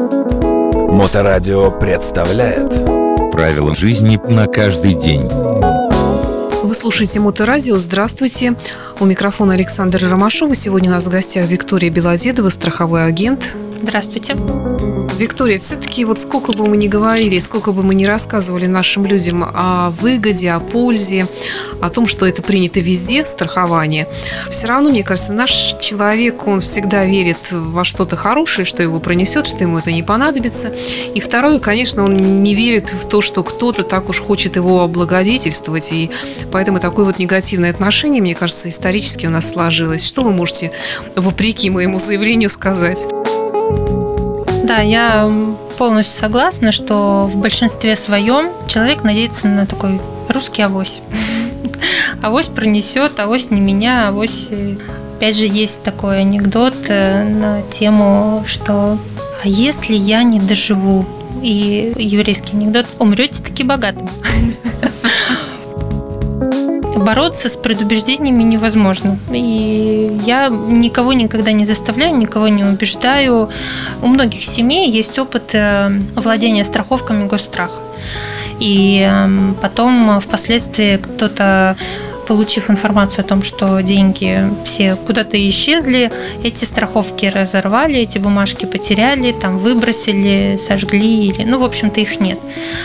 Моторадио представляет Правила жизни на каждый день. Вы слушаете Моторадио. Здравствуйте. У микрофона Александра Ромашова. Сегодня у нас в гостях Виктория Белодедова, страховой агент. Здравствуйте. Виктория, все-таки вот сколько бы мы ни говорили, сколько бы мы ни рассказывали нашим людям о выгоде, о пользе, о том, что это принято везде, страхование, все равно, мне кажется, наш человек, он всегда верит во что-то хорошее, что его пронесет, что ему это не понадобится. И второе, конечно, он не верит в то, что кто-то так уж хочет его облагодетельствовать. И поэтому такое вот негативное отношение, мне кажется, исторически у нас сложилось. Что вы можете, вопреки моему заявлению, сказать? Да, я полностью согласна, что в большинстве своем человек надеется на такой русский авось. Авось пронесет, авось не меня, авось... э, Опять же, есть такой анекдот э, на тему, что «А если я не доживу?» И еврейский анекдот «Умрете таки богатым». Бороться с предубеждениями невозможно. И я никого никогда не заставляю, никого не убеждаю. У многих семей есть опыт э, владения страховками госстраха. И эм, потом впоследствии кто-то получив информацию о том, что деньги все куда-то исчезли, эти страховки разорвали, эти бумажки потеряли, там выбросили, сожгли, или, ну, в общем-то, их нет.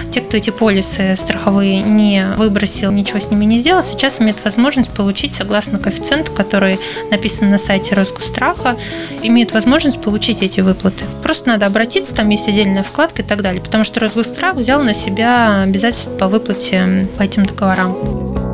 Те, кто эти полисы страховые не выбросил, ничего с ними не сделал, сейчас имеют возможность получить, согласно коэффициенту, который написан на сайте Росгосстраха, имеют возможность получить эти выплаты. Просто надо обратиться, там есть отдельная вкладка и так далее, потому что Росгосстрах взял на себя обязательства по выплате по этим договорам.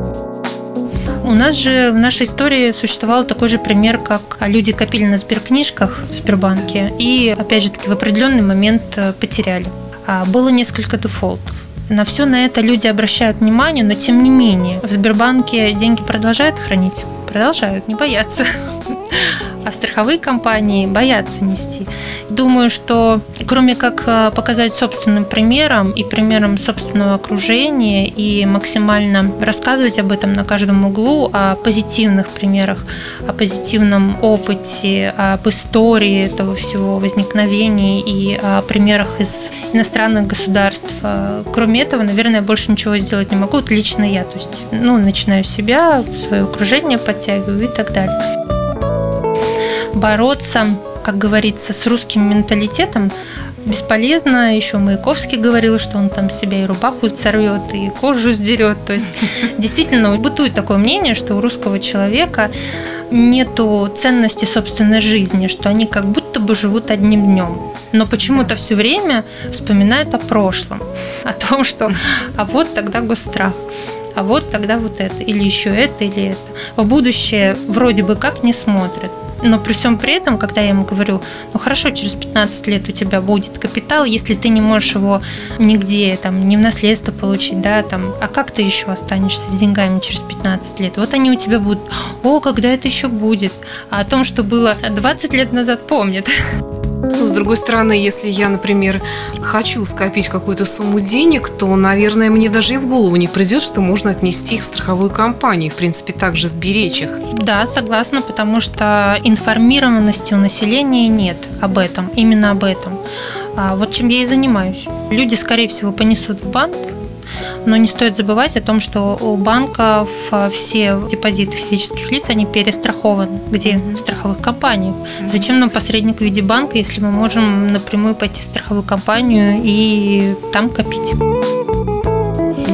У нас же в нашей истории существовал такой же пример, как люди копили на сберкнижках в Сбербанке и, опять же таки, в определенный момент э, потеряли. А Было несколько дефолтов. На все на это люди обращают внимание, но тем не менее в Сбербанке деньги продолжают хранить? Продолжают, не боятся. А страховые компании боятся нести. Думаю, что кроме как э, показать собственным примером и примером собственного окружения и максимально рассказывать об этом на каждом углу, о позитивных примерах, о позитивном опыте, об истории этого всего возникновения и о примерах из иностранных государств. Э, Кроме этого, наверное, больше ничего сделать не могу. Вот лично я. То есть, ну, начинаю себя, свое окружение подтягиваю и так далее бороться, как говорится, с русским менталитетом бесполезно. Еще Маяковский говорил, что он там себя и рубаху сорвет, и кожу сдерет. То есть действительно бытует такое мнение, что у русского человека нету ценности собственной жизни, что они как будто бы живут одним днем. Но почему-то все время вспоминают о прошлом, о том, что а вот тогда гострах а вот тогда вот это, или еще это, или это. В будущее вроде бы как не смотрят. Но при всем при этом, когда я ему говорю, ну хорошо, через 15 лет у тебя будет капитал, если ты не можешь его нигде, там, не в наследство получить, да, там, а как ты еще останешься с деньгами через 15 лет? Вот они у тебя будут, о, когда это еще будет? А о том, что было 20 лет назад, помнят. Ну, с другой стороны, если я, например, хочу скопить какую-то сумму денег, то, наверное, мне даже и в голову не придет, что можно отнести их в страховую компанию, в принципе, также сберечь их. Да, согласна, потому что информированности у населения нет об этом, именно об этом. А вот чем я и занимаюсь. Люди, скорее всего, понесут в банк, но не стоит забывать о том, что у банков все депозиты физических лиц, они перестрахованы. Где? В страховых компаниях. Зачем нам посредник в виде банка, если мы можем напрямую пойти в страховую компанию и там копить?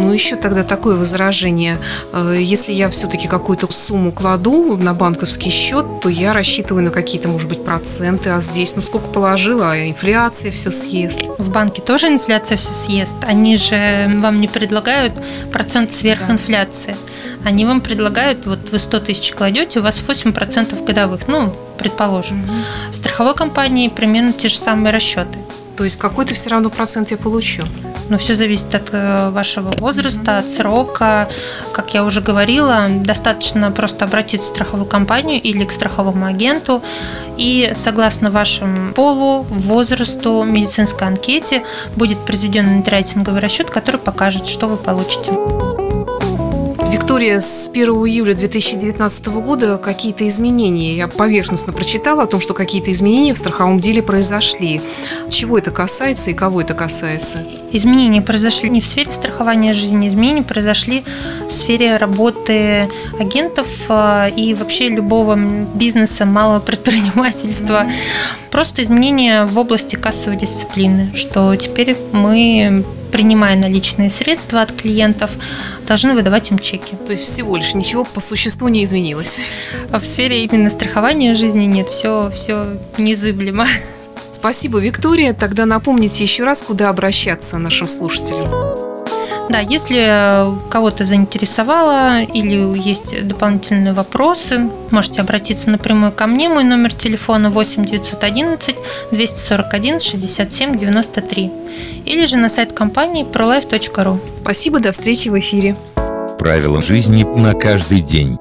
Ну, еще тогда такое возражение. Э, Если я все-таки какую-то сумму кладу на банковский счет, то я рассчитываю на какие-то, может быть, проценты, а здесь, ну, сколько положила, а инфляция все съест. В банке тоже инфляция все съест. Они же вам не предлагают процент сверхинфляции. Они вам предлагают, вот вы 100 тысяч кладете, у вас 8% годовых, ну, предположим. В страховой компании примерно те же самые расчеты. То есть какой-то все равно процент я получу. Но все зависит от э, вашего возраста, от срока. Как я уже говорила, достаточно просто обратиться в страховую компанию или к страховому агенту. И согласно вашему полу, возрасту, медицинской анкете будет произведен рейтинговый расчет, который покажет, что вы получите. Виктория, с 1 июля 2019 года какие-то изменения. Я поверхностно прочитала о том, что какие-то изменения в страховом деле произошли. Чего это касается и кого это касается? Изменения произошли не в сфере страхования жизни, изменения произошли в сфере работы агентов а, и вообще любого бизнеса, малого предпринимательства. Просто изменения в области кассовой дисциплины, что теперь мы принимая наличные средства от клиентов, должны выдавать им чеки. То есть всего лишь ничего по существу не изменилось? В сфере именно страхования жизни нет, все, все незыблемо. Спасибо, Виктория. Тогда напомните еще раз, куда обращаться нашим слушателям. Да, если кого-то заинтересовало или есть дополнительные вопросы, можете обратиться напрямую ко мне. Мой номер телефона 8 911 241 67 93 или же на сайт компании prolife.ru. Спасибо, до встречи в эфире. Правила жизни на каждый день.